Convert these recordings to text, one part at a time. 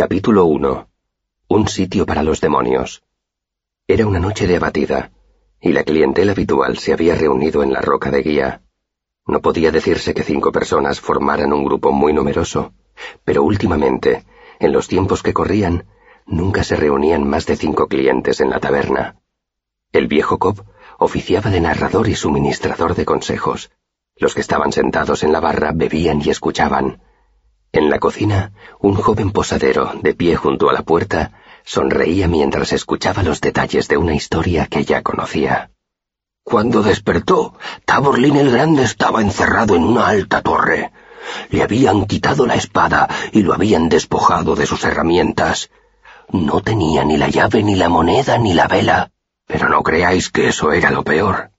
Capítulo 1. Un sitio para los demonios. Era una noche de abatida, y la clientela habitual se había reunido en la roca de guía. No podía decirse que cinco personas formaran un grupo muy numeroso, pero últimamente, en los tiempos que corrían, nunca se reunían más de cinco clientes en la taberna. El viejo Cobb oficiaba de narrador y suministrador de consejos. Los que estaban sentados en la barra bebían y escuchaban. En la cocina, un joven posadero, de pie junto a la puerta, sonreía mientras escuchaba los detalles de una historia que ya conocía. Cuando despertó, Taborlin el Grande estaba encerrado en una alta torre. Le habían quitado la espada y lo habían despojado de sus herramientas. No tenía ni la llave, ni la moneda, ni la vela. Pero no creáis que eso era lo peor.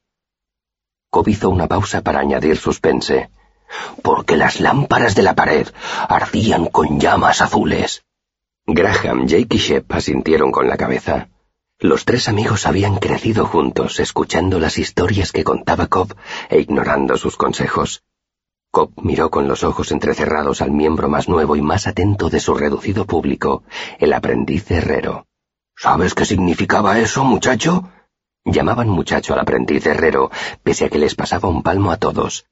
Cobb hizo una pausa para añadir suspense. Porque las lámparas de la pared ardían con llamas azules. Graham, Jake y Shep asintieron con la cabeza. Los tres amigos habían crecido juntos, escuchando las historias que contaba Cobb e ignorando sus consejos. Cobb miró con los ojos entrecerrados al miembro más nuevo y más atento de su reducido público, el aprendiz herrero. ¿Sabes qué significaba eso, muchacho? Llamaban muchacho al aprendiz herrero, pese a que les pasaba un palmo a todos.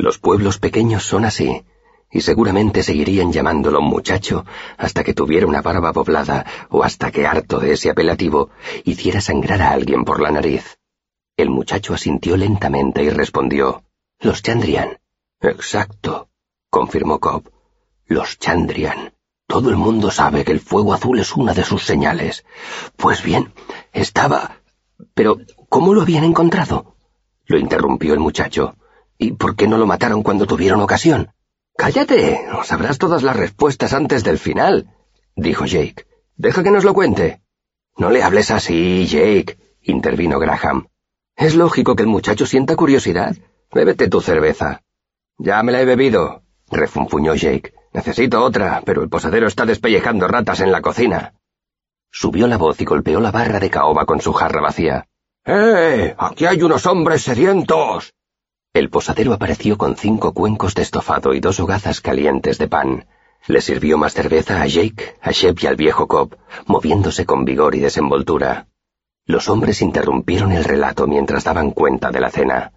Los pueblos pequeños son así, y seguramente seguirían llamándolo muchacho hasta que tuviera una barba poblada o hasta que, harto de ese apelativo, hiciera sangrar a alguien por la nariz. El muchacho asintió lentamente y respondió, Los Chandrian. Exacto, confirmó Cobb. Los Chandrian. Todo el mundo sabe que el fuego azul es una de sus señales. Pues bien, estaba... Pero, ¿cómo lo habían encontrado? Lo interrumpió el muchacho. ¿Y por qué no lo mataron cuando tuvieron ocasión? Cállate, sabrás todas las respuestas antes del final, dijo Jake. Deja que nos lo cuente. No le hables así, Jake, intervino Graham. Es lógico que el muchacho sienta curiosidad. Bébete tu cerveza. Ya me la he bebido, refunfuñó Jake. Necesito otra, pero el posadero está despellejando ratas en la cocina. Subió la voz y golpeó la barra de caoba con su jarra vacía. ¡Eh! ¡Aquí hay unos hombres sedientos! El posadero apareció con cinco cuencos de estofado y dos hogazas calientes de pan. Le sirvió más cerveza a Jake, a Shep y al viejo Cobb, moviéndose con vigor y desenvoltura. Los hombres interrumpieron el relato mientras daban cuenta de la cena.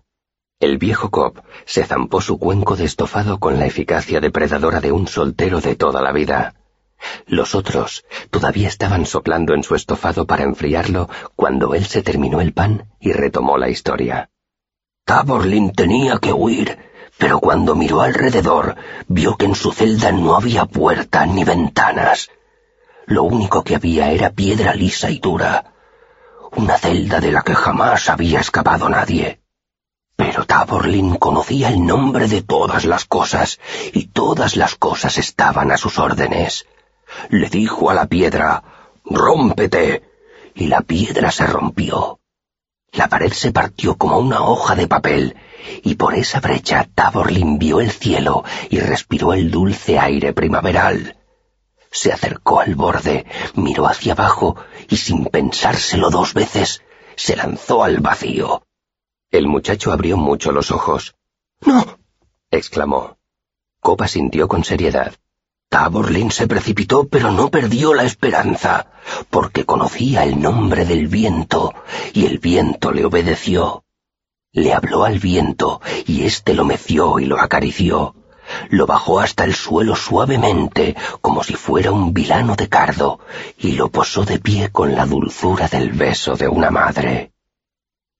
El viejo Cobb se zampó su cuenco de estofado con la eficacia depredadora de un soltero de toda la vida. Los otros todavía estaban soplando en su estofado para enfriarlo cuando él se terminó el pan y retomó la historia. Taborlin tenía que huir, pero cuando miró alrededor vio que en su celda no había puerta ni ventanas. Lo único que había era piedra lisa y dura. Una celda de la que jamás había escapado nadie. Pero Taborlin conocía el nombre de todas las cosas, y todas las cosas estaban a sus órdenes. Le dijo a la piedra, Rómpete, y la piedra se rompió. La pared se partió como una hoja de papel, y por esa brecha Taborlin vio el cielo y respiró el dulce aire primaveral. Se acercó al borde, miró hacia abajo y sin pensárselo dos veces, se lanzó al vacío. El muchacho abrió mucho los ojos. ¡No! exclamó. Copa sintió con seriedad. Taborlin se precipitó, pero no perdió la esperanza, porque conocía el nombre del viento, y el viento le obedeció. Le habló al viento, y éste lo meció y lo acarició. Lo bajó hasta el suelo suavemente, como si fuera un vilano de cardo, y lo posó de pie con la dulzura del beso de una madre.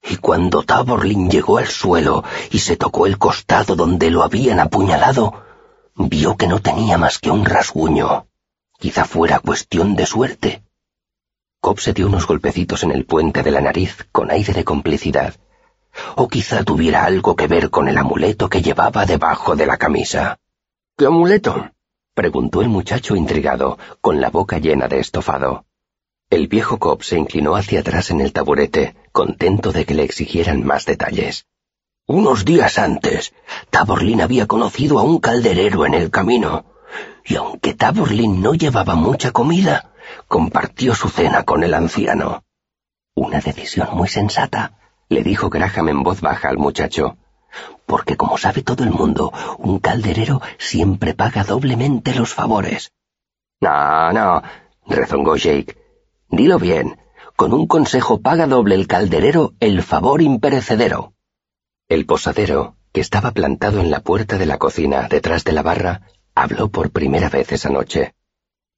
Y cuando Taborlin llegó al suelo y se tocó el costado donde lo habían apuñalado, vio que no tenía más que un rasguño. Quizá fuera cuestión de suerte. Cobb se dio unos golpecitos en el puente de la nariz con aire de complicidad. O quizá tuviera algo que ver con el amuleto que llevaba debajo de la camisa. ¿Qué amuleto? preguntó el muchacho intrigado, con la boca llena de estofado. El viejo Cobb se inclinó hacia atrás en el taburete, contento de que le exigieran más detalles. Unos días antes, Taborlin había conocido a un calderero en el camino, y aunque Taborlin no llevaba mucha comida, compartió su cena con el anciano. Una decisión muy sensata, le dijo Graham en voz baja al muchacho, porque como sabe todo el mundo, un calderero siempre paga doblemente los favores. No, no, rezongó Jake. Dilo bien. Con un consejo paga doble el calderero el favor imperecedero. El posadero, que estaba plantado en la puerta de la cocina detrás de la barra, habló por primera vez esa noche.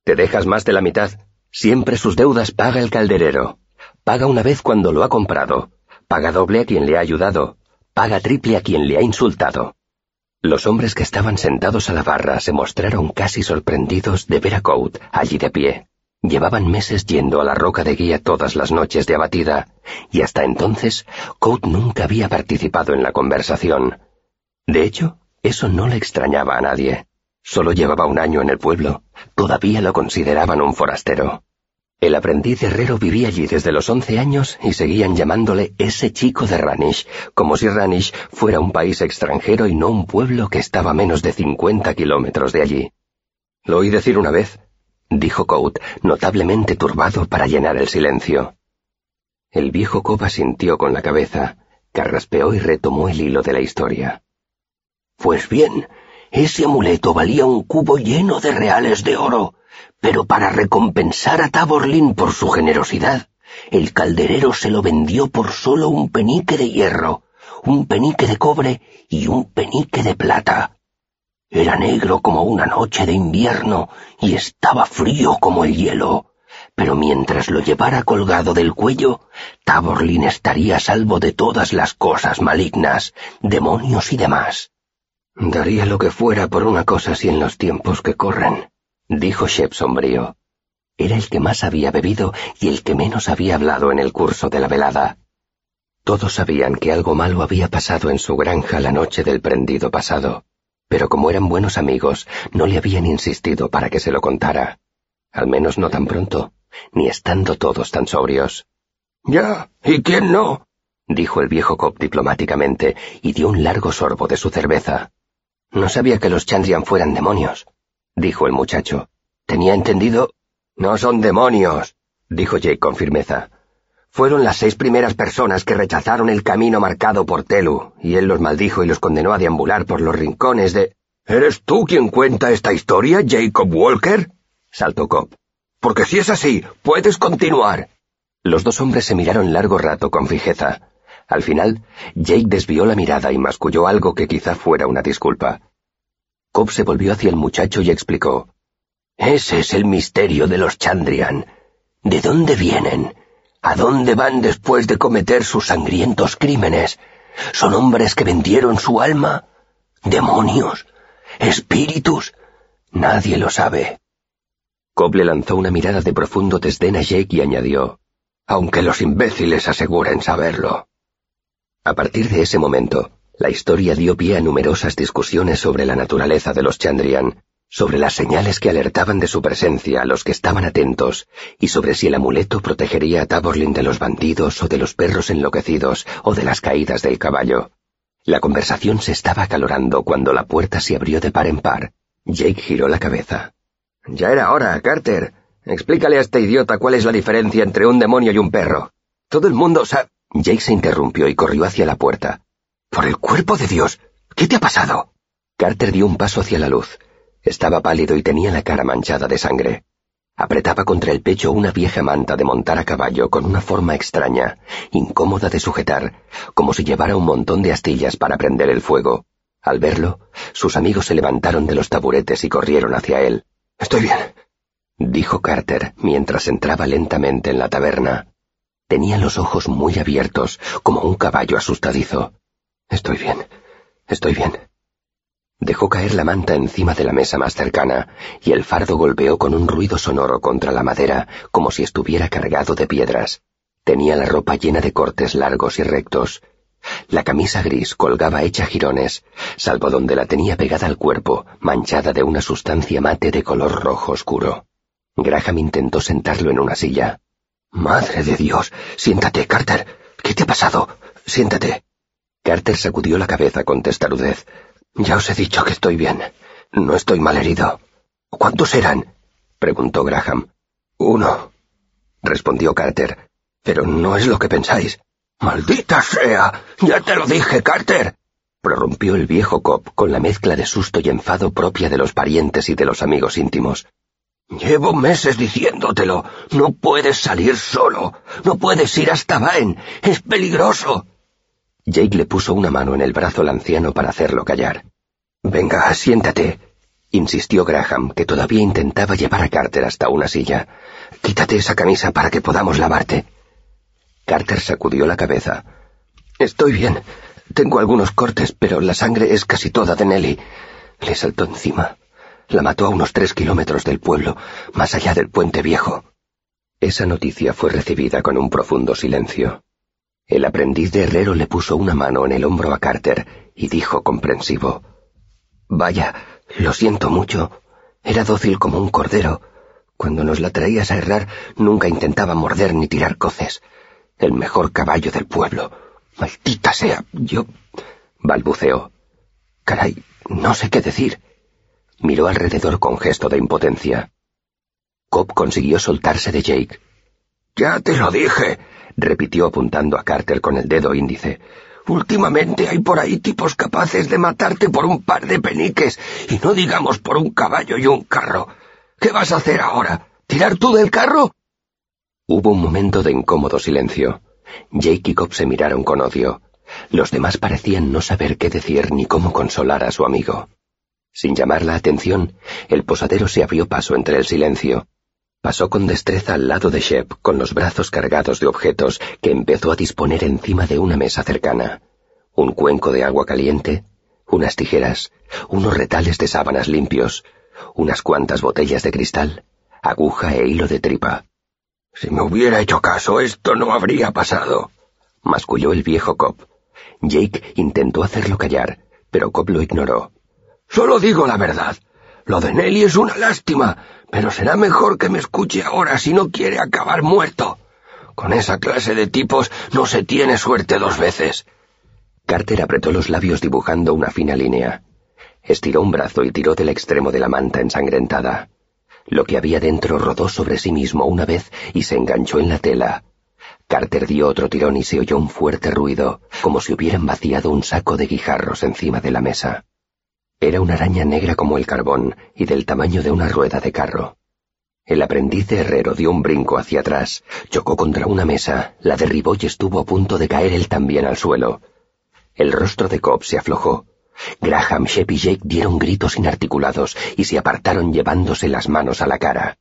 Te dejas más de la mitad. Siempre sus deudas paga el calderero. Paga una vez cuando lo ha comprado. Paga doble a quien le ha ayudado. Paga triple a quien le ha insultado. Los hombres que estaban sentados a la barra se mostraron casi sorprendidos de ver a Coat allí de pie. Llevaban meses yendo a la roca de guía todas las noches de abatida, y hasta entonces Coat nunca había participado en la conversación. De hecho, eso no le extrañaba a nadie. Solo llevaba un año en el pueblo. Todavía lo consideraban un forastero. El aprendiz herrero vivía allí desde los once años y seguían llamándole ese chico de Ranish, como si Ranish fuera un país extranjero y no un pueblo que estaba a menos de cincuenta kilómetros de allí. Lo oí decir una vez, dijo Coat, notablemente turbado para llenar el silencio. El viejo Coba sintió con la cabeza, carraspeó y retomó el hilo de la historia. Pues bien, ese amuleto valía un cubo lleno de reales de oro, pero para recompensar a Taborlin por su generosidad, el calderero se lo vendió por solo un penique de hierro, un penique de cobre y un penique de plata. Era negro como una noche de invierno y estaba frío como el hielo, pero mientras lo llevara colgado del cuello, Taborlin estaría a salvo de todas las cosas malignas, demonios y demás. Daría lo que fuera por una cosa así en los tiempos que corren dijo Shep sombrío. Era el que más había bebido y el que menos había hablado en el curso de la velada. Todos sabían que algo malo había pasado en su granja la noche del prendido pasado, pero como eran buenos amigos, no le habían insistido para que se lo contara. Al menos no tan pronto, ni estando todos tan sobrios. Ya, ¿y quién no? dijo el viejo Cop diplomáticamente y dio un largo sorbo de su cerveza. No sabía que los Chandrian fueran demonios dijo el muchacho. Tenía entendido. No son demonios, dijo Jake con firmeza. Fueron las seis primeras personas que rechazaron el camino marcado por Telu, y él los maldijo y los condenó a deambular por los rincones de... ¿Eres tú quien cuenta esta historia, Jacob Walker? saltó Cobb. Porque si es así, puedes continuar. Los dos hombres se miraron largo rato con fijeza. Al final, Jake desvió la mirada y masculló algo que quizá fuera una disculpa. Cobb se volvió hacia el muchacho y explicó. Ese es el misterio de los Chandrian. ¿De dónde vienen? ¿A dónde van después de cometer sus sangrientos crímenes? ¿Son hombres que vendieron su alma? ¿Demonios? ¿Espíritus? Nadie lo sabe. Cobb le lanzó una mirada de profundo desdén a Jake y añadió, aunque los imbéciles aseguren saberlo. A partir de ese momento, la historia dio pie a numerosas discusiones sobre la naturaleza de los Chandrian, sobre las señales que alertaban de su presencia a los que estaban atentos, y sobre si el amuleto protegería a Taborlin de los bandidos o de los perros enloquecidos o de las caídas del caballo. La conversación se estaba acalorando cuando la puerta se abrió de par en par. Jake giró la cabeza. Ya era hora, Carter. Explícale a este idiota cuál es la diferencia entre un demonio y un perro. Todo el mundo sabe... Jake se interrumpió y corrió hacia la puerta. Por el cuerpo de Dios. ¿Qué te ha pasado? Carter dio un paso hacia la luz. Estaba pálido y tenía la cara manchada de sangre. Apretaba contra el pecho una vieja manta de montar a caballo con una forma extraña, incómoda de sujetar, como si llevara un montón de astillas para prender el fuego. Al verlo, sus amigos se levantaron de los taburetes y corrieron hacia él. Estoy bien, dijo Carter mientras entraba lentamente en la taberna. Tenía los ojos muy abiertos, como un caballo asustadizo. Estoy bien, estoy bien. Dejó caer la manta encima de la mesa más cercana, y el fardo golpeó con un ruido sonoro contra la madera, como si estuviera cargado de piedras. Tenía la ropa llena de cortes largos y rectos. La camisa gris colgaba hecha jirones, salvo donde la tenía pegada al cuerpo, manchada de una sustancia mate de color rojo oscuro. Graham intentó sentarlo en una silla. Madre de Dios. Siéntate, Carter. ¿Qué te ha pasado? Siéntate. Carter sacudió la cabeza con testarudez. Ya os he dicho que estoy bien. No estoy mal herido. ¿Cuántos eran? preguntó Graham. Uno, respondió Carter. Pero no es lo que pensáis. Maldita sea. Ya te lo dije, Carter. prorrumpió el viejo Cobb con la mezcla de susto y enfado propia de los parientes y de los amigos íntimos. Llevo meses diciéndotelo. No puedes salir solo. No puedes ir hasta Baen. Es peligroso. Jake le puso una mano en el brazo al anciano para hacerlo callar. Venga, siéntate, insistió Graham, que todavía intentaba llevar a Carter hasta una silla. Quítate esa camisa para que podamos lavarte. Carter sacudió la cabeza. Estoy bien. Tengo algunos cortes, pero la sangre es casi toda de Nelly. Le saltó encima. La mató a unos tres kilómetros del pueblo, más allá del puente viejo. Esa noticia fue recibida con un profundo silencio. El aprendiz de herrero le puso una mano en el hombro a Carter y dijo comprensivo Vaya, lo siento mucho. Era dócil como un cordero. Cuando nos la traías a errar, nunca intentaba morder ni tirar coces. El mejor caballo del pueblo. Maldita sea, yo... balbuceó. Caray, no sé qué decir. Miró alrededor con gesto de impotencia. Cobb consiguió soltarse de Jake. Ya te lo dije, repitió apuntando a Carter con el dedo índice. Últimamente hay por ahí tipos capaces de matarte por un par de peniques, y no digamos por un caballo y un carro. ¿Qué vas a hacer ahora? ¿Tirar tú del carro? Hubo un momento de incómodo silencio. Jake y Cobb se miraron con odio. Los demás parecían no saber qué decir ni cómo consolar a su amigo. Sin llamar la atención, el posadero se abrió paso entre el silencio. Pasó con destreza al lado de Shep, con los brazos cargados de objetos que empezó a disponer encima de una mesa cercana. Un cuenco de agua caliente, unas tijeras, unos retales de sábanas limpios, unas cuantas botellas de cristal, aguja e hilo de tripa. Si me hubiera hecho caso, esto no habría pasado, masculló el viejo Cobb. Jake intentó hacerlo callar, pero Cobb lo ignoró. Solo digo la verdad. Lo de Nelly es una lástima, pero será mejor que me escuche ahora si no quiere acabar muerto. Con esa clase de tipos no se tiene suerte dos veces. Carter apretó los labios dibujando una fina línea. Estiró un brazo y tiró del extremo de la manta ensangrentada. Lo que había dentro rodó sobre sí mismo una vez y se enganchó en la tela. Carter dio otro tirón y se oyó un fuerte ruido, como si hubieran vaciado un saco de guijarros encima de la mesa. Era una araña negra como el carbón y del tamaño de una rueda de carro. El aprendiz de herrero dio un brinco hacia atrás, chocó contra una mesa, la derribó y estuvo a punto de caer él también al suelo. El rostro de Cobb se aflojó. Graham, Shep y Jake dieron gritos inarticulados y se apartaron llevándose las manos a la cara.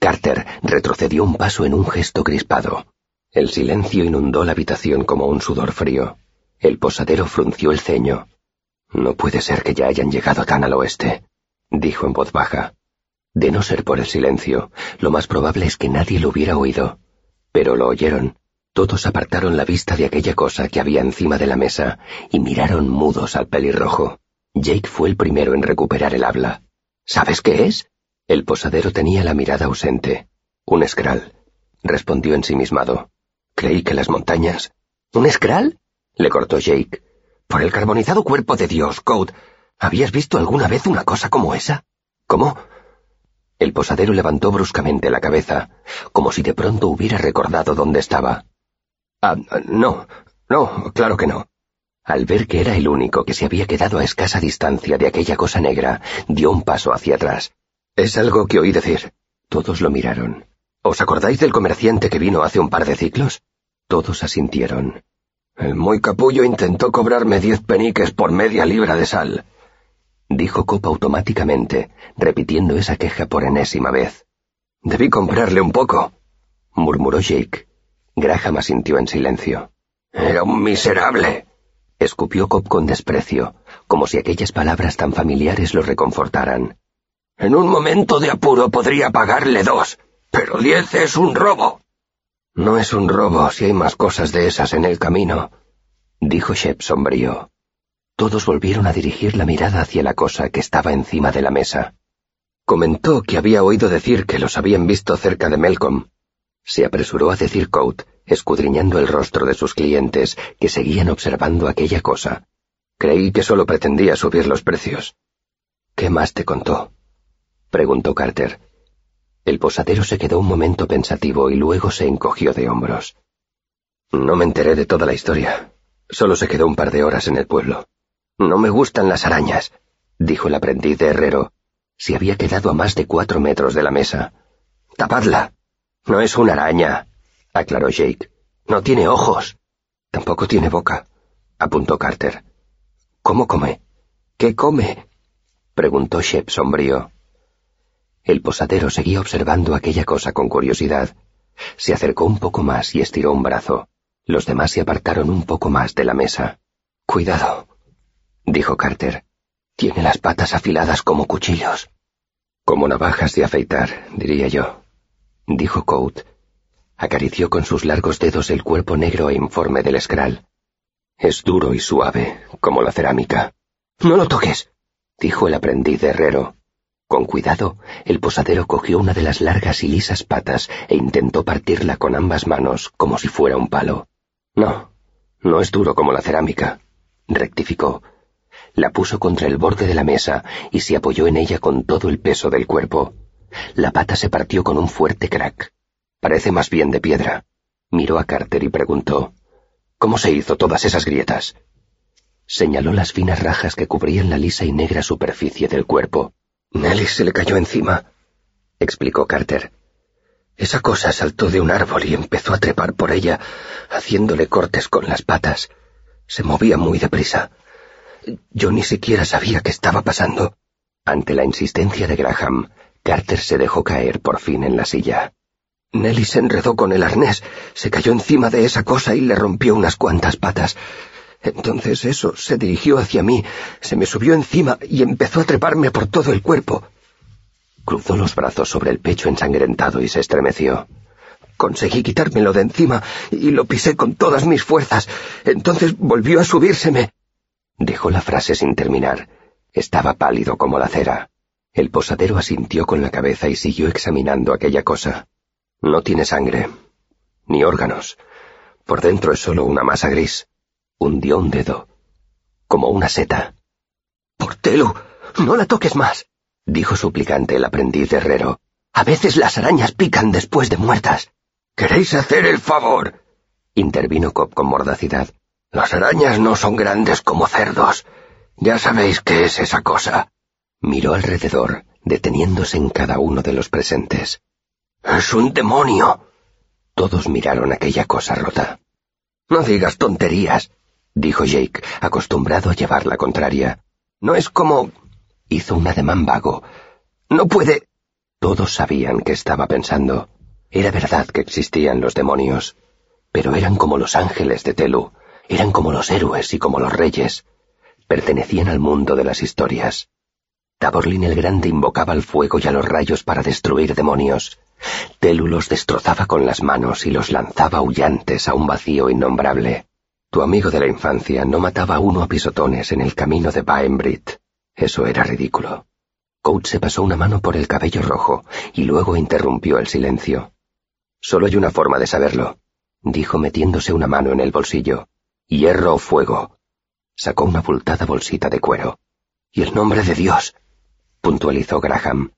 Carter retrocedió un paso en un gesto crispado. El silencio inundó la habitación como un sudor frío. El posadero frunció el ceño. No puede ser que ya hayan llegado tan al oeste, dijo en voz baja. De no ser por el silencio, lo más probable es que nadie lo hubiera oído. Pero lo oyeron, todos apartaron la vista de aquella cosa que había encima de la mesa y miraron mudos al pelirrojo. Jake fue el primero en recuperar el habla. ¿Sabes qué es? El posadero tenía la mirada ausente. Un escral, respondió ensimismado. Creí que las montañas. ¿Un escral? le cortó Jake. Por el carbonizado cuerpo de Dios, Code. ¿Habías visto alguna vez una cosa como esa? ¿Cómo? El posadero levantó bruscamente la cabeza, como si de pronto hubiera recordado dónde estaba. Ah, no, no, claro que no. Al ver que era el único que se había quedado a escasa distancia de aquella cosa negra, dio un paso hacia atrás. Es algo que oí decir. Todos lo miraron. ¿Os acordáis del comerciante que vino hace un par de ciclos? Todos asintieron. El muy capullo intentó cobrarme diez peniques por media libra de sal, dijo Copa automáticamente, repitiendo esa queja por enésima vez. Debí comprarle un poco, murmuró Jake. Graham asintió en silencio. Era un miserable. Escupió Cobb con desprecio, como si aquellas palabras tan familiares lo reconfortaran. En un momento de apuro podría pagarle dos, pero diez es un robo. No es un robo si hay más cosas de esas en el camino, dijo Shep sombrío. Todos volvieron a dirigir la mirada hacia la cosa que estaba encima de la mesa. Comentó que había oído decir que los habían visto cerca de Melcom, se apresuró a decir Coat, escudriñando el rostro de sus clientes, que seguían observando aquella cosa. Creí que solo pretendía subir los precios. ¿Qué más te contó? preguntó Carter. El posadero se quedó un momento pensativo y luego se encogió de hombros. No me enteré de toda la historia. Solo se quedó un par de horas en el pueblo. No me gustan las arañas, dijo el aprendiz de herrero. Se había quedado a más de cuatro metros de la mesa. Tapadla. No es una araña, aclaró Jake. No tiene ojos. Tampoco tiene boca, apuntó Carter. ¿Cómo come? ¿Qué come? preguntó Shep sombrío. El posadero seguía observando aquella cosa con curiosidad. Se acercó un poco más y estiró un brazo. Los demás se apartaron un poco más de la mesa. Cuidado, dijo Carter. Tiene las patas afiladas como cuchillos. Como navajas de afeitar, diría yo, dijo Coat. Acarició con sus largos dedos el cuerpo negro e informe del escral. Es duro y suave, como la cerámica. No lo toques, dijo el aprendiz de herrero. Con cuidado, el posadero cogió una de las largas y lisas patas e intentó partirla con ambas manos como si fuera un palo. No, no es duro como la cerámica, rectificó. La puso contra el borde de la mesa y se apoyó en ella con todo el peso del cuerpo. La pata se partió con un fuerte crack. Parece más bien de piedra. Miró a Carter y preguntó, ¿Cómo se hizo todas esas grietas? Señaló las finas rajas que cubrían la lisa y negra superficie del cuerpo. Nelly se le cayó encima, explicó Carter. Esa cosa saltó de un árbol y empezó a trepar por ella, haciéndole cortes con las patas. Se movía muy deprisa. Yo ni siquiera sabía qué estaba pasando. Ante la insistencia de Graham, Carter se dejó caer por fin en la silla. Nelly se enredó con el arnés, se cayó encima de esa cosa y le rompió unas cuantas patas. Entonces eso se dirigió hacia mí, se me subió encima y empezó a treparme por todo el cuerpo. Cruzó los brazos sobre el pecho ensangrentado y se estremeció. Conseguí quitármelo de encima y lo pisé con todas mis fuerzas. Entonces volvió a subírseme. Dejó la frase sin terminar. Estaba pálido como la cera. El posadero asintió con la cabeza y siguió examinando aquella cosa. No tiene sangre, ni órganos. Por dentro es solo una masa gris hundió un dedo, como una seta. Portelo, no la toques más, dijo suplicante el aprendiz herrero. A veces las arañas pican después de muertas. ¿Queréis hacer el favor? intervino Cobb con mordacidad. Las arañas no son grandes como cerdos. Ya sabéis qué es esa cosa. Miró alrededor, deteniéndose en cada uno de los presentes. Es un demonio. Todos miraron aquella cosa rota. No digas tonterías, dijo Jake, acostumbrado a llevar la contraria. No es como... hizo un ademán vago. No puede... Todos sabían que estaba pensando. Era verdad que existían los demonios, pero eran como los ángeles de Telu, eran como los héroes y como los reyes. Pertenecían al mundo de las historias. Taborlin el Grande invocaba al fuego y a los rayos para destruir demonios. Telu los destrozaba con las manos y los lanzaba aullantes a un vacío innombrable. Tu amigo de la infancia no mataba a uno a pisotones en el camino de Baenbrit. Eso era ridículo. Coates se pasó una mano por el cabello rojo y luego interrumpió el silencio. Solo hay una forma de saberlo, dijo metiéndose una mano en el bolsillo. Hierro o fuego. Sacó una abultada bolsita de cuero. Y el nombre de Dios, puntualizó Graham.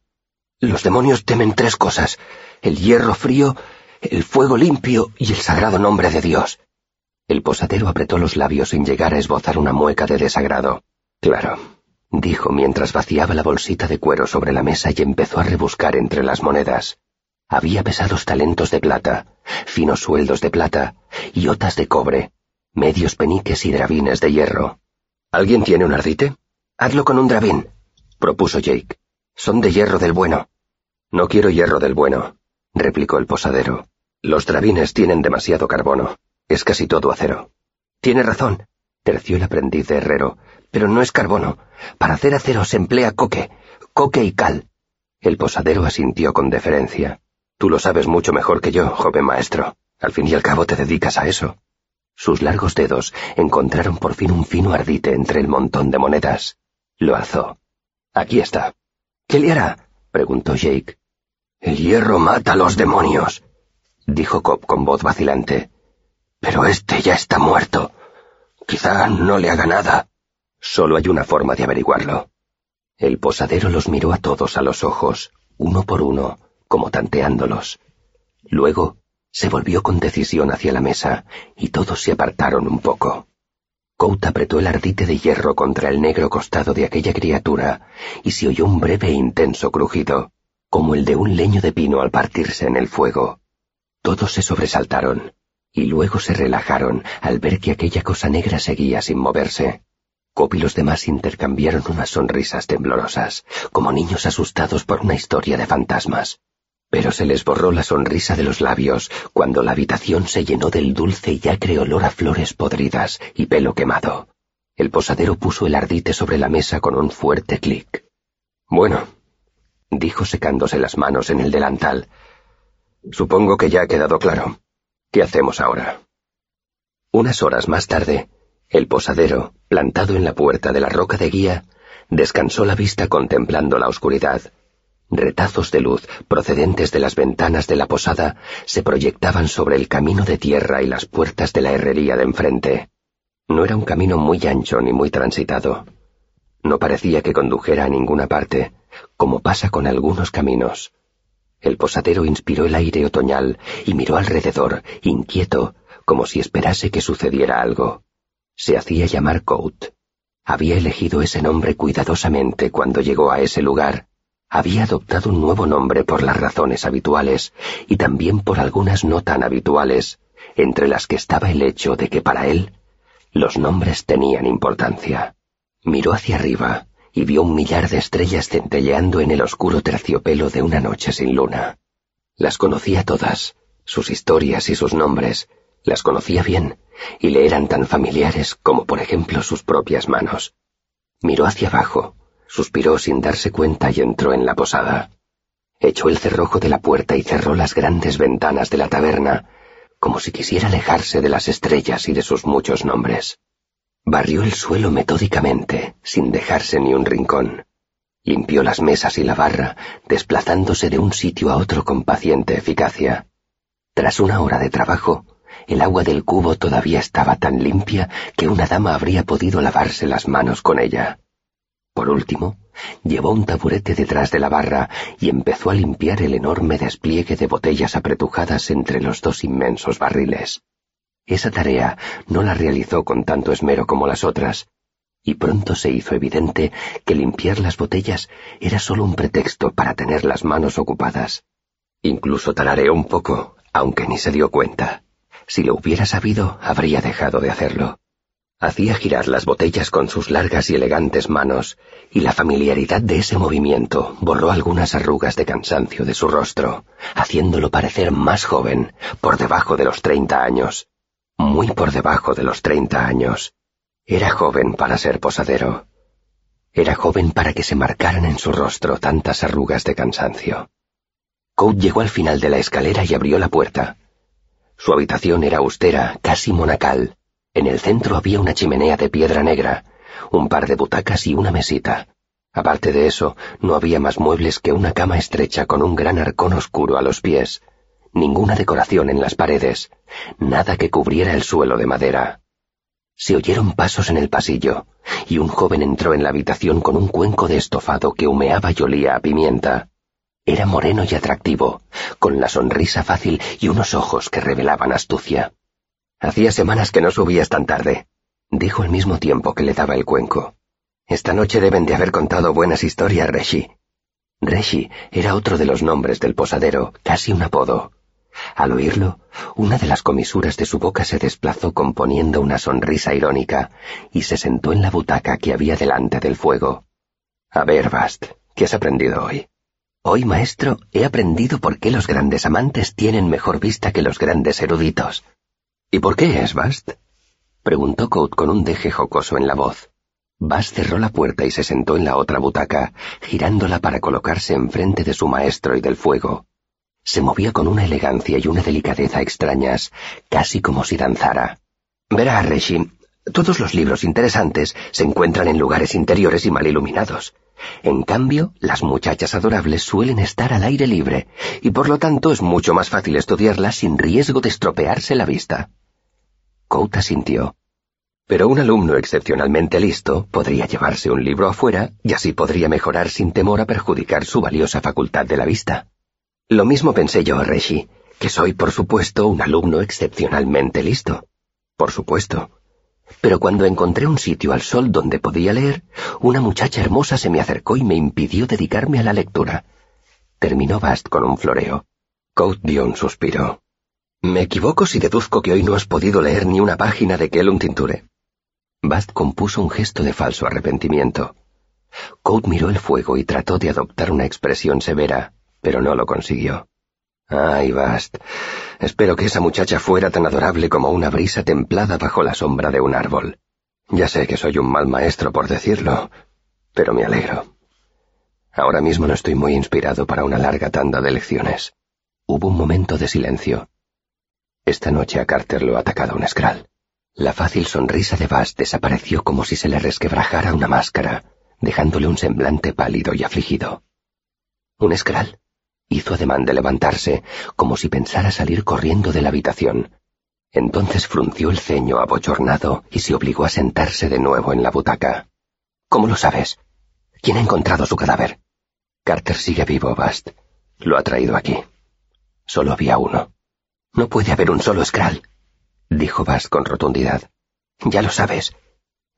Los demonios temen tres cosas, el hierro frío, el fuego limpio y el sagrado nombre de Dios. El posadero apretó los labios sin llegar a esbozar una mueca de desagrado. Claro, dijo mientras vaciaba la bolsita de cuero sobre la mesa y empezó a rebuscar entre las monedas. Había pesados talentos de plata, finos sueldos de plata, y otas de cobre, medios peniques y drabines de hierro. ¿Alguien tiene un ardite? Hazlo con un drabín, propuso Jake. Son de hierro del bueno. No quiero hierro del bueno, replicó el posadero. Los drabines tienen demasiado carbono. Es casi todo acero. Tiene razón, terció el aprendiz de herrero, pero no es carbono. Para hacer acero se emplea coque, coque y cal. El posadero asintió con deferencia. Tú lo sabes mucho mejor que yo, joven maestro. Al fin y al cabo te dedicas a eso. Sus largos dedos encontraron por fin un fino ardite entre el montón de monedas. Lo alzó. Aquí está. ¿Qué le hará? preguntó Jake. El hierro mata a los demonios, dijo Cobb con voz vacilante. Pero este ya está muerto. Quizá no le haga nada. Solo hay una forma de averiguarlo. El posadero los miró a todos a los ojos, uno por uno, como tanteándolos. Luego se volvió con decisión hacia la mesa y todos se apartaron un poco. Cout apretó el ardite de hierro contra el negro costado de aquella criatura y se oyó un breve e intenso crujido, como el de un leño de pino al partirse en el fuego. Todos se sobresaltaron y luego se relajaron al ver que aquella cosa negra seguía sin moverse. Cobb y los demás intercambiaron unas sonrisas temblorosas, como niños asustados por una historia de fantasmas. Pero se les borró la sonrisa de los labios cuando la habitación se llenó del dulce y acre olor a flores podridas y pelo quemado. El posadero puso el ardite sobre la mesa con un fuerte clic. Bueno, dijo secándose las manos en el delantal. Supongo que ya ha quedado claro. ¿Qué hacemos ahora? Unas horas más tarde, el posadero, plantado en la puerta de la roca de guía, descansó la vista contemplando la oscuridad. Retazos de luz procedentes de las ventanas de la posada se proyectaban sobre el camino de tierra y las puertas de la herrería de enfrente. No era un camino muy ancho ni muy transitado. No parecía que condujera a ninguna parte, como pasa con algunos caminos. El posadero inspiró el aire otoñal y miró alrededor, inquieto, como si esperase que sucediera algo. Se hacía llamar Coat. Había elegido ese nombre cuidadosamente cuando llegó a ese lugar, había adoptado un nuevo nombre por las razones habituales y también por algunas no tan habituales, entre las que estaba el hecho de que para él los nombres tenían importancia. Miró hacia arriba y vio un millar de estrellas centelleando en el oscuro terciopelo de una noche sin luna. Las conocía todas, sus historias y sus nombres, las conocía bien, y le eran tan familiares como por ejemplo sus propias manos. Miró hacia abajo, suspiró sin darse cuenta y entró en la posada. Echó el cerrojo de la puerta y cerró las grandes ventanas de la taberna, como si quisiera alejarse de las estrellas y de sus muchos nombres. Barrió el suelo metódicamente, sin dejarse ni un rincón. Limpió las mesas y la barra, desplazándose de un sitio a otro con paciente eficacia. Tras una hora de trabajo, el agua del cubo todavía estaba tan limpia que una dama habría podido lavarse las manos con ella. Por último, llevó un taburete detrás de la barra y empezó a limpiar el enorme despliegue de botellas apretujadas entre los dos inmensos barriles. Esa tarea no la realizó con tanto esmero como las otras, y pronto se hizo evidente que limpiar las botellas era solo un pretexto para tener las manos ocupadas. Incluso tarareó un poco, aunque ni se dio cuenta. Si lo hubiera sabido, habría dejado de hacerlo. Hacía girar las botellas con sus largas y elegantes manos, y la familiaridad de ese movimiento borró algunas arrugas de cansancio de su rostro, haciéndolo parecer más joven, por debajo de los treinta años. Muy por debajo de los treinta años. Era joven para ser posadero. Era joven para que se marcaran en su rostro tantas arrugas de cansancio. Coat llegó al final de la escalera y abrió la puerta. Su habitación era austera, casi monacal, en el centro había una chimenea de piedra negra, un par de butacas y una mesita. Aparte de eso, no había más muebles que una cama estrecha con un gran arcón oscuro a los pies, ninguna decoración en las paredes, nada que cubriera el suelo de madera. Se oyeron pasos en el pasillo, y un joven entró en la habitación con un cuenco de estofado que humeaba y olía a pimienta. Era moreno y atractivo, con la sonrisa fácil y unos ojos que revelaban astucia. Hacía semanas que no subías tan tarde, dijo al mismo tiempo que le daba el cuenco. Esta noche deben de haber contado buenas historias, Reshi. Reshi era otro de los nombres del posadero, casi un apodo. Al oírlo, una de las comisuras de su boca se desplazó componiendo una sonrisa irónica y se sentó en la butaca que había delante del fuego. A ver, Bast, ¿qué has aprendido hoy? Hoy, maestro, he aprendido por qué los grandes amantes tienen mejor vista que los grandes eruditos. ¿Y por qué es Bast? preguntó Coat con un deje jocoso en la voz. Bast cerró la puerta y se sentó en la otra butaca, girándola para colocarse enfrente de su maestro y del fuego. Se movía con una elegancia y una delicadeza extrañas, casi como si danzara. Verá, Reshi, todos los libros interesantes se encuentran en lugares interiores y mal iluminados. En cambio, las muchachas adorables suelen estar al aire libre, y por lo tanto es mucho más fácil estudiarlas sin riesgo de estropearse la vista. Couta sintió. Pero un alumno excepcionalmente listo podría llevarse un libro afuera y así podría mejorar sin temor a perjudicar su valiosa facultad de la vista. Lo mismo pensé yo, Reshi, que soy, por supuesto, un alumno excepcionalmente listo. Por supuesto. Pero cuando encontré un sitio al sol donde podía leer, una muchacha hermosa se me acercó y me impidió dedicarme a la lectura. Terminó Bast con un floreo. Coat dio un suspiro. Me equivoco si deduzco que hoy no has podido leer ni una página de Kellum Tinture. Bast compuso un gesto de falso arrepentimiento. Coat miró el fuego y trató de adoptar una expresión severa, pero no lo consiguió. Ay, Bast, espero que esa muchacha fuera tan adorable como una brisa templada bajo la sombra de un árbol. Ya sé que soy un mal maestro por decirlo, pero me alegro. Ahora mismo no estoy muy inspirado para una larga tanda de lecciones. Hubo un momento de silencio. Esta noche a Carter lo ha atacado un escral. La fácil sonrisa de Bast desapareció como si se le resquebrajara una máscara, dejándole un semblante pálido y afligido. ¿Un escral? Hizo ademán de levantarse, como si pensara salir corriendo de la habitación. Entonces frunció el ceño abochornado y se obligó a sentarse de nuevo en la butaca. ¿Cómo lo sabes? ¿Quién ha encontrado su cadáver? Carter sigue vivo, Bast. Lo ha traído aquí. Solo había uno. No puede haber un solo Skral, dijo Bast con rotundidad. Ya lo sabes.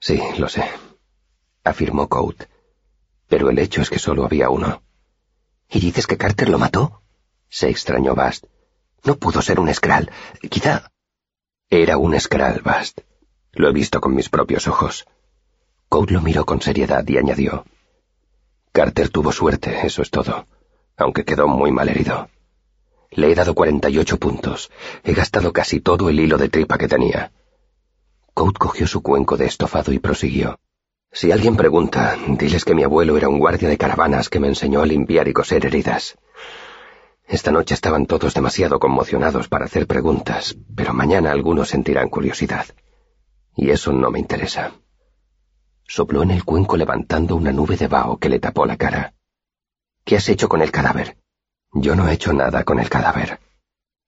Sí, lo sé, afirmó Coat. Pero el hecho es que solo había uno. ¿Y dices que Carter lo mató? Se extrañó Bast. No pudo ser un Skral. Quizá... Era un Skral, Bast. Lo he visto con mis propios ojos. Coat lo miró con seriedad y añadió. Carter tuvo suerte, eso es todo, aunque quedó muy mal herido. Le he dado cuarenta y ocho puntos. He gastado casi todo el hilo de tripa que tenía. Coat cogió su cuenco de estofado y prosiguió. Si alguien pregunta, diles que mi abuelo era un guardia de caravanas que me enseñó a limpiar y coser heridas. Esta noche estaban todos demasiado conmocionados para hacer preguntas, pero mañana algunos sentirán curiosidad. Y eso no me interesa. Sopló en el cuenco levantando una nube de vaho que le tapó la cara. ¿Qué has hecho con el cadáver? Yo no he hecho nada con el cadáver,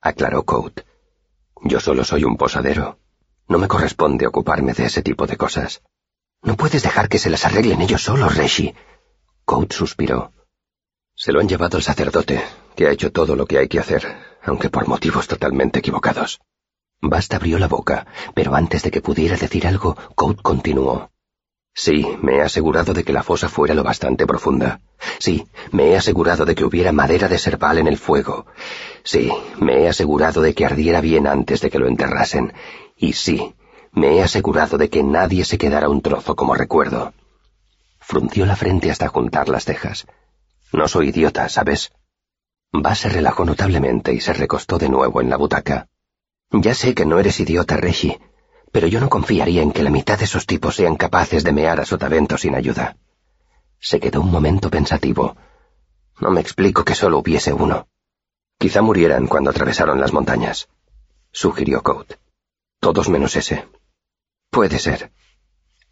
aclaró Coat. Yo solo soy un posadero. No me corresponde ocuparme de ese tipo de cosas. No puedes dejar que se las arreglen ellos solos, Reshi. Coat suspiró. Se lo han llevado al sacerdote, que ha hecho todo lo que hay que hacer, aunque por motivos totalmente equivocados. Basta abrió la boca, pero antes de que pudiera decir algo, Coat continuó. Sí, me he asegurado de que la fosa fuera lo bastante profunda. Sí, me he asegurado de que hubiera madera de serval en el fuego. Sí, me he asegurado de que ardiera bien antes de que lo enterrasen. Y sí, me he asegurado de que nadie se quedara un trozo como recuerdo. Frunció la frente hasta juntar las cejas. No soy idiota, ¿sabes? Va se relajó notablemente y se recostó de nuevo en la butaca. Ya sé que no eres idiota, Reggie, pero yo no confiaría en que la mitad de esos tipos sean capaces de mear a Sotavento sin ayuda. Se quedó un momento pensativo. No me explico que solo hubiese uno. Quizá murieran cuando atravesaron las montañas, sugirió Coat. Todos menos ese. Puede ser,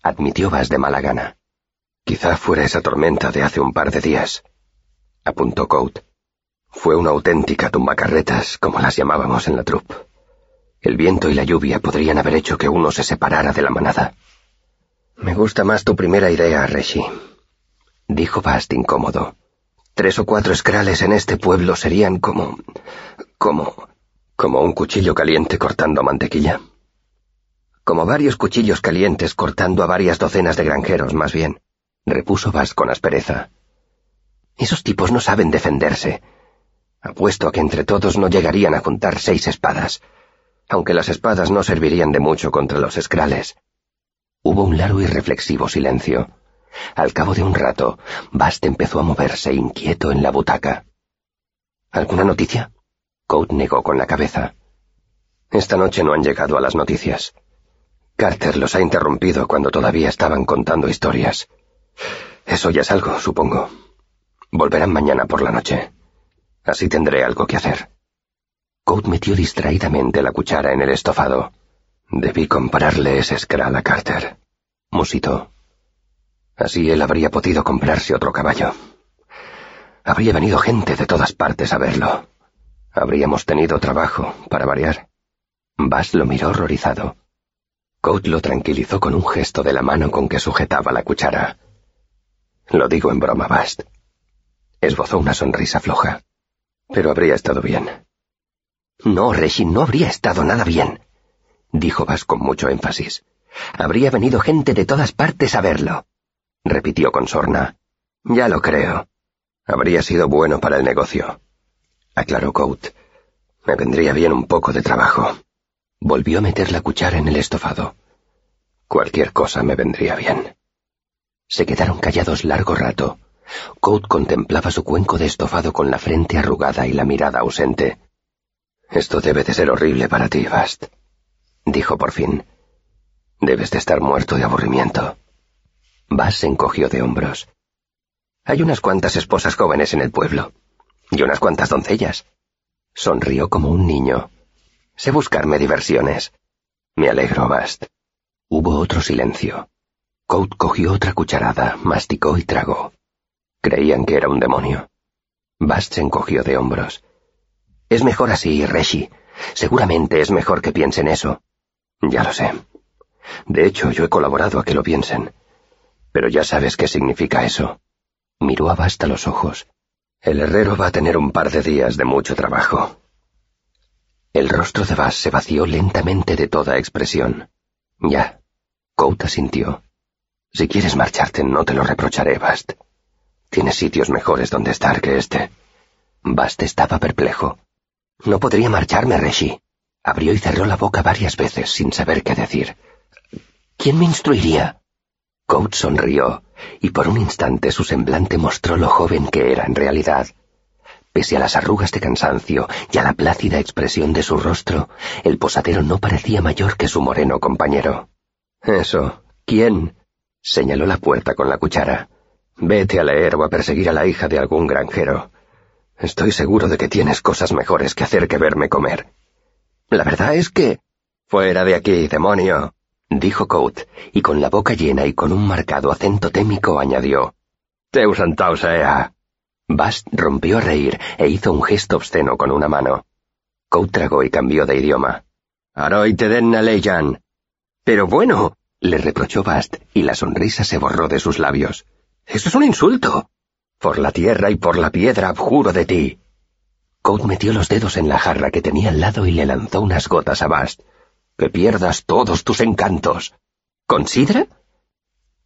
admitió Vas de mala gana. Quizá fuera esa tormenta de hace un par de días, apuntó Coat. Fue una auténtica tumbacarretas, como las llamábamos en la troupe. El viento y la lluvia podrían haber hecho que uno se separara de la manada. Me gusta más tu primera idea, Reshi, dijo Bast incómodo. Tres o cuatro escrales en este pueblo serían como... como... como un cuchillo caliente cortando mantequilla como varios cuchillos calientes cortando a varias docenas de granjeros, más bien, repuso Vas con aspereza. Esos tipos no saben defenderse. Apuesto a que entre todos no llegarían a juntar seis espadas, aunque las espadas no servirían de mucho contra los escrales. Hubo un largo y reflexivo silencio. Al cabo de un rato, Bast empezó a moverse inquieto en la butaca. ¿Alguna noticia? Coat negó con la cabeza. Esta noche no han llegado a las noticias. Carter los ha interrumpido cuando todavía estaban contando historias. Eso ya es algo, supongo. Volverán mañana por la noche. Así tendré algo que hacer. Coat metió distraídamente la cuchara en el estofado. Debí comprarle ese escral a Carter. Musitó. Así él habría podido comprarse otro caballo. Habría venido gente de todas partes a verlo. Habríamos tenido trabajo, para variar. Bass lo miró horrorizado. Coat lo tranquilizó con un gesto de la mano con que sujetaba la cuchara. Lo digo en broma, Bast. Esbozó una sonrisa floja. Pero habría estado bien. No, Reggie, no habría estado nada bien, dijo Bast con mucho énfasis. Habría venido gente de todas partes a verlo, repitió con sorna. Ya lo creo. Habría sido bueno para el negocio, aclaró Coat. Me vendría bien un poco de trabajo. Volvió a meter la cuchara en el estofado. Cualquier cosa me vendría bien. Se quedaron callados largo rato. Coat contemplaba su cuenco de estofado con la frente arrugada y la mirada ausente. Esto debe de ser horrible para ti, Bast, dijo por fin. Debes de estar muerto de aburrimiento. Bast se encogió de hombros. Hay unas cuantas esposas jóvenes en el pueblo, y unas cuantas doncellas. Sonrió como un niño. Sé buscarme diversiones. Me alegro, Bast. Hubo otro silencio. Coat cogió otra cucharada, masticó y tragó. Creían que era un demonio. Bast se encogió de hombros. Es mejor así, Reshi. Seguramente es mejor que piensen eso. Ya lo sé. De hecho, yo he colaborado a que lo piensen. Pero ya sabes qué significa eso. Miró a Bast a los ojos. El herrero va a tener un par de días de mucho trabajo. El rostro de Bast se vació lentamente de toda expresión. Ya. Couta sintió. Si quieres marcharte, no te lo reprocharé, Bast. Tienes sitios mejores donde estar que este. Bast estaba perplejo. No podría marcharme, Reshi. Abrió y cerró la boca varias veces sin saber qué decir. ¿Quién me instruiría? Coat sonrió, y por un instante su semblante mostró lo joven que era en realidad. Pese a las arrugas de cansancio y a la plácida expresión de su rostro, el posadero no parecía mayor que su moreno compañero. Eso. ¿Quién? señaló la puerta con la cuchara. Vete a leer o a perseguir a la hija de algún granjero. Estoy seguro de que tienes cosas mejores que hacer que verme comer. La verdad es que... Fuera de aquí, demonio, dijo Coat, y con la boca llena y con un marcado acento témico añadió. Teus sea. Bast rompió a reír e hizo un gesto obsceno con una mano. Coat tragó y cambió de idioma. Aroi te den leyan. Pero bueno, le reprochó Bast, y la sonrisa se borró de sus labios. Eso es un insulto. Por la tierra y por la piedra abjuro de ti. Coat metió los dedos en la jarra que tenía al lado y le lanzó unas gotas a Bast. Que pierdas todos tus encantos. ¿Considera?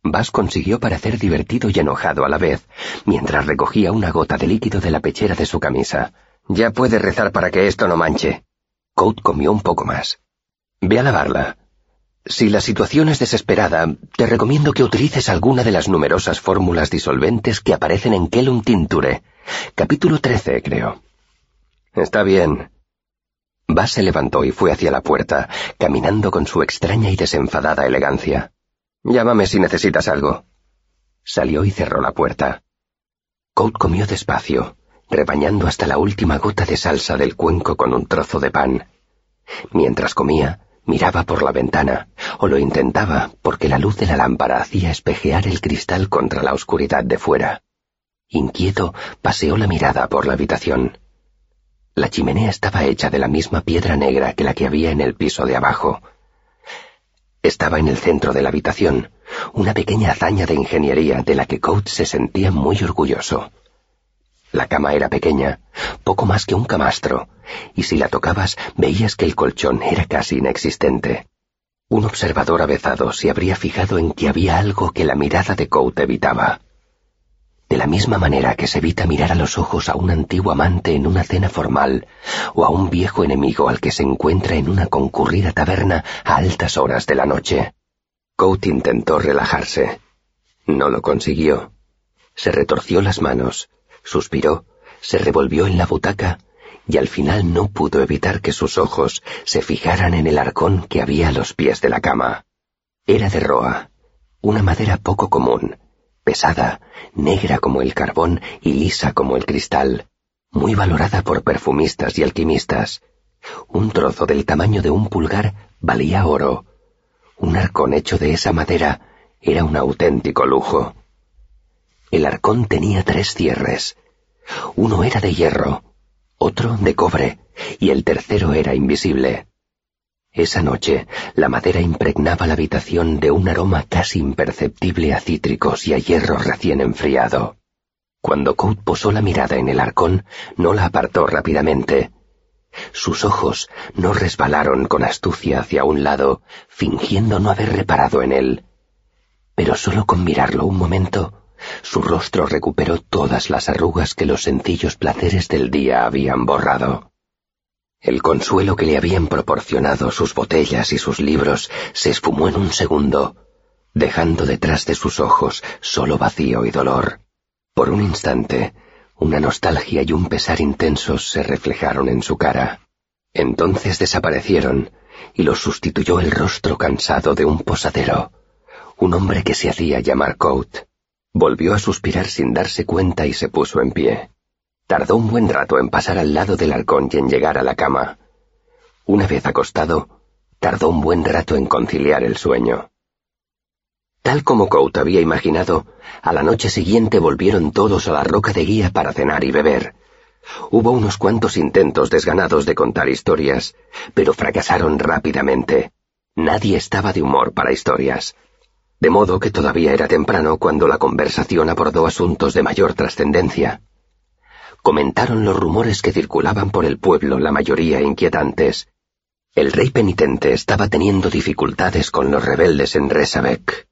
Bast consiguió parecer divertido y enojado a la vez, mientras recogía una gota de líquido de la pechera de su camisa. Ya puede rezar para que esto no manche. Coat comió un poco más. Ve a lavarla. Si la situación es desesperada, te recomiendo que utilices alguna de las numerosas fórmulas disolventes que aparecen en Kellum Tinture. Capítulo 13, creo. Está bien. Bass se levantó y fue hacia la puerta, caminando con su extraña y desenfadada elegancia. Llámame si necesitas algo. Salió y cerró la puerta. Coat comió despacio, rebañando hasta la última gota de salsa del cuenco con un trozo de pan. Mientras comía, Miraba por la ventana, o lo intentaba, porque la luz de la lámpara hacía espejear el cristal contra la oscuridad de fuera. Inquieto, paseó la mirada por la habitación. La chimenea estaba hecha de la misma piedra negra que la que había en el piso de abajo. Estaba en el centro de la habitación, una pequeña hazaña de ingeniería de la que Coates se sentía muy orgulloso. La cama era pequeña, poco más que un camastro, y si la tocabas veías que el colchón era casi inexistente. Un observador avezado se habría fijado en que había algo que la mirada de Coat evitaba. De la misma manera que se evita mirar a los ojos a un antiguo amante en una cena formal, o a un viejo enemigo al que se encuentra en una concurrida taberna a altas horas de la noche. Coat intentó relajarse. No lo consiguió. Se retorció las manos, suspiró, se revolvió en la butaca y al final no pudo evitar que sus ojos se fijaran en el arcón que había a los pies de la cama. Era de roa, una madera poco común, pesada, negra como el carbón y lisa como el cristal, muy valorada por perfumistas y alquimistas. Un trozo del tamaño de un pulgar valía oro. Un arcón hecho de esa madera era un auténtico lujo. El arcón tenía tres cierres. Uno era de hierro, otro de cobre, y el tercero era invisible. Esa noche, la madera impregnaba la habitación de un aroma casi imperceptible a cítricos y a hierro recién enfriado. Cuando Coat posó la mirada en el arcón, no la apartó rápidamente. Sus ojos no resbalaron con astucia hacia un lado, fingiendo no haber reparado en él. Pero solo con mirarlo un momento, su rostro recuperó todas las arrugas que los sencillos placeres del día habían borrado. El consuelo que le habían proporcionado sus botellas y sus libros se esfumó en un segundo, dejando detrás de sus ojos solo vacío y dolor. Por un instante, una nostalgia y un pesar intensos se reflejaron en su cara. Entonces desaparecieron y los sustituyó el rostro cansado de un posadero, un hombre que se hacía llamar Coat. Volvió a suspirar sin darse cuenta y se puso en pie. Tardó un buen rato en pasar al lado del halcón y en llegar a la cama. Una vez acostado, tardó un buen rato en conciliar el sueño. Tal como Cout había imaginado, a la noche siguiente volvieron todos a la roca de guía para cenar y beber. Hubo unos cuantos intentos desganados de contar historias, pero fracasaron rápidamente. Nadie estaba de humor para historias. De modo que todavía era temprano cuando la conversación abordó asuntos de mayor trascendencia. Comentaron los rumores que circulaban por el pueblo, la mayoría inquietantes. El rey penitente estaba teniendo dificultades con los rebeldes en Resabek.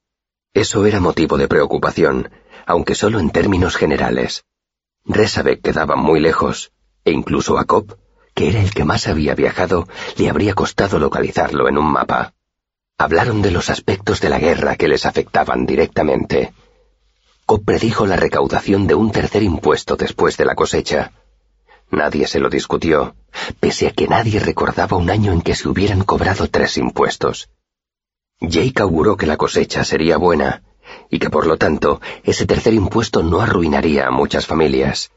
Eso era motivo de preocupación, aunque solo en términos generales. Resabek quedaba muy lejos, e incluso a Cobb, que era el que más había viajado, le habría costado localizarlo en un mapa. Hablaron de los aspectos de la guerra que les afectaban directamente. Cobb predijo la recaudación de un tercer impuesto después de la cosecha. Nadie se lo discutió, pese a que nadie recordaba un año en que se hubieran cobrado tres impuestos. Jake auguró que la cosecha sería buena y que por lo tanto ese tercer impuesto no arruinaría a muchas familias,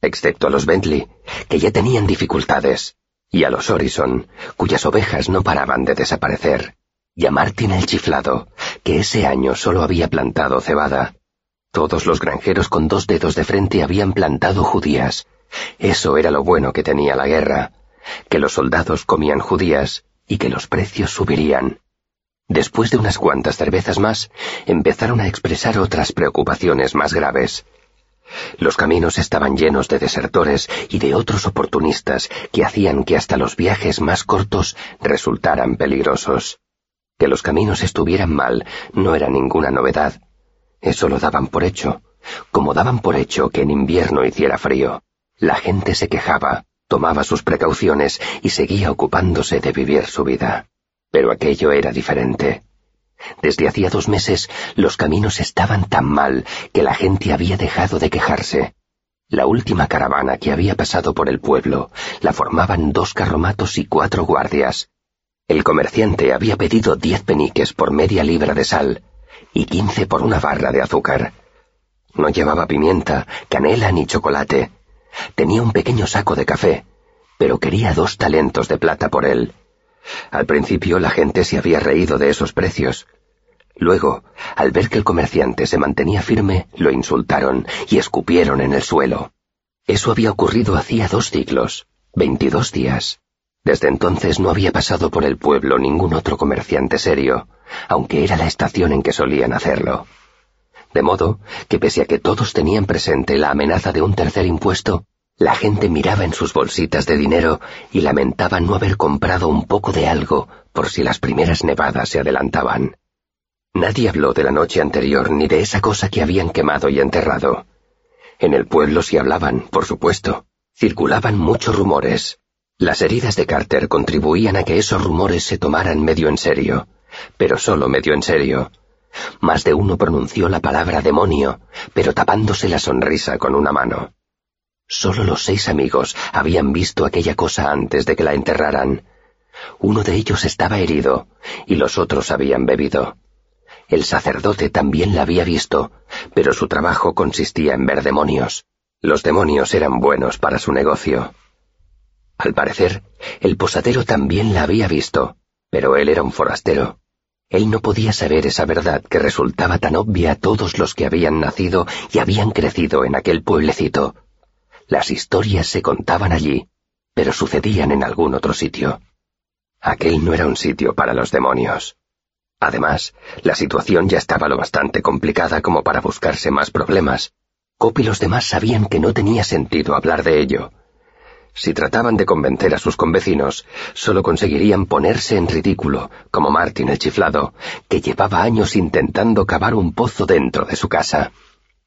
excepto a los Bentley, que ya tenían dificultades, y a los Orison, cuyas ovejas no paraban de desaparecer, y a Martin el chiflado, que ese año solo había plantado cebada. Todos los granjeros con dos dedos de frente habían plantado judías. Eso era lo bueno que tenía la guerra, que los soldados comían judías y que los precios subirían. Después de unas cuantas cervezas más, empezaron a expresar otras preocupaciones más graves. Los caminos estaban llenos de desertores y de otros oportunistas que hacían que hasta los viajes más cortos resultaran peligrosos. Que los caminos estuvieran mal no era ninguna novedad. Eso lo daban por hecho, como daban por hecho que en invierno hiciera frío. La gente se quejaba, tomaba sus precauciones y seguía ocupándose de vivir su vida. Pero aquello era diferente. Desde hacía dos meses los caminos estaban tan mal que la gente había dejado de quejarse. La última caravana que había pasado por el pueblo la formaban dos carromatos y cuatro guardias. El comerciante había pedido diez peniques por media libra de sal y quince por una barra de azúcar. No llevaba pimienta, canela ni chocolate. Tenía un pequeño saco de café, pero quería dos talentos de plata por él. Al principio la gente se había reído de esos precios. Luego, al ver que el comerciante se mantenía firme, lo insultaron y escupieron en el suelo. Eso había ocurrido hacía dos siglos, veintidós días. Desde entonces no había pasado por el pueblo ningún otro comerciante serio, aunque era la estación en que solían hacerlo. De modo que pese a que todos tenían presente la amenaza de un tercer impuesto, la gente miraba en sus bolsitas de dinero y lamentaba no haber comprado un poco de algo por si las primeras nevadas se adelantaban. Nadie habló de la noche anterior ni de esa cosa que habían quemado y enterrado. En el pueblo sí hablaban, por supuesto. Circulaban muchos rumores. Las heridas de Carter contribuían a que esos rumores se tomaran medio en serio, pero solo medio en serio. Más de uno pronunció la palabra demonio, pero tapándose la sonrisa con una mano. Solo los seis amigos habían visto aquella cosa antes de que la enterraran. Uno de ellos estaba herido y los otros habían bebido. El sacerdote también la había visto, pero su trabajo consistía en ver demonios. Los demonios eran buenos para su negocio. Al parecer, el posadero también la había visto, pero él era un forastero. Él no podía saber esa verdad que resultaba tan obvia a todos los que habían nacido y habían crecido en aquel pueblecito las historias se contaban allí, pero sucedían en algún otro sitio. Aquel no era un sitio para los demonios. Además, la situación ya estaba lo bastante complicada como para buscarse más problemas. Cop y los demás sabían que no tenía sentido hablar de ello. Si trataban de convencer a sus convecinos, solo conseguirían ponerse en ridículo, como Martin el chiflado, que llevaba años intentando cavar un pozo dentro de su casa.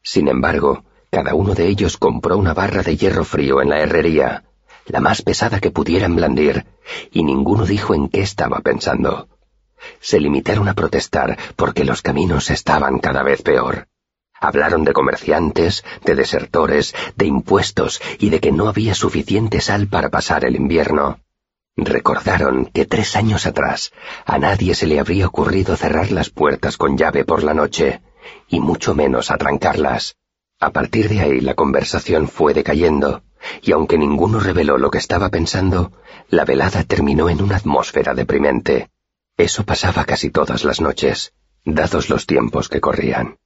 Sin embargo, cada uno de ellos compró una barra de hierro frío en la herrería, la más pesada que pudieran blandir, y ninguno dijo en qué estaba pensando. Se limitaron a protestar porque los caminos estaban cada vez peor. Hablaron de comerciantes, de desertores, de impuestos y de que no había suficiente sal para pasar el invierno. Recordaron que tres años atrás a nadie se le habría ocurrido cerrar las puertas con llave por la noche, y mucho menos atrancarlas. A partir de ahí la conversación fue decayendo, y aunque ninguno reveló lo que estaba pensando, la velada terminó en una atmósfera deprimente. Eso pasaba casi todas las noches, dados los tiempos que corrían.